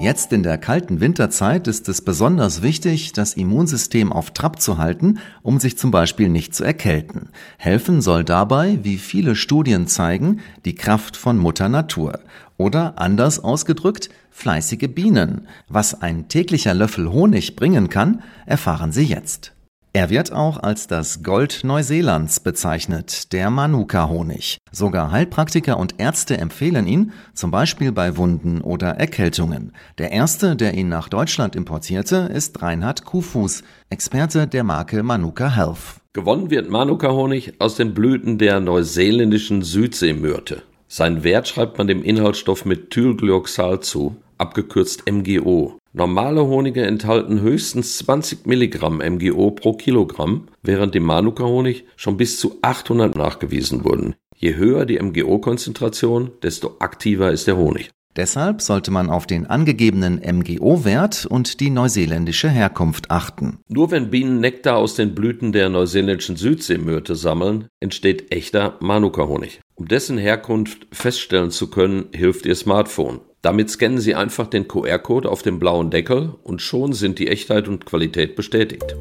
Jetzt in der kalten Winterzeit ist es besonders wichtig, das Immunsystem auf Trab zu halten, um sich zum Beispiel nicht zu erkälten. Helfen soll dabei, wie viele Studien zeigen, die Kraft von Mutter Natur. Oder anders ausgedrückt, fleißige Bienen. Was ein täglicher Löffel Honig bringen kann, erfahren Sie jetzt. Er wird auch als das Gold Neuseelands bezeichnet, der Manuka-Honig. Sogar Heilpraktiker und Ärzte empfehlen ihn, zum Beispiel bei Wunden oder Erkältungen. Der erste, der ihn nach Deutschland importierte, ist Reinhard Kuhfuß, Experte der Marke Manuka Health. Gewonnen wird Manuka-Honig aus den Blüten der neuseeländischen Südseemyrte. Sein Wert schreibt man dem Inhaltsstoff Methylglyoxal zu, abgekürzt MGO. Normale Honige enthalten höchstens 20 Milligramm MGO pro Kilogramm, während dem Manuka-Honig schon bis zu 800 nachgewiesen wurden. Je höher die MGO-Konzentration, desto aktiver ist der Honig. Deshalb sollte man auf den angegebenen MGO-Wert und die neuseeländische Herkunft achten. Nur wenn Bienen Nektar aus den Blüten der neuseeländischen Südseemyrte sammeln, entsteht echter Manuka-Honig. Um dessen Herkunft feststellen zu können, hilft Ihr Smartphone. Damit scannen Sie einfach den QR-Code auf dem blauen Deckel und schon sind die Echtheit und Qualität bestätigt.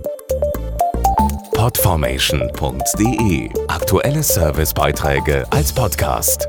Podformation.de Aktuelle Servicebeiträge als Podcast.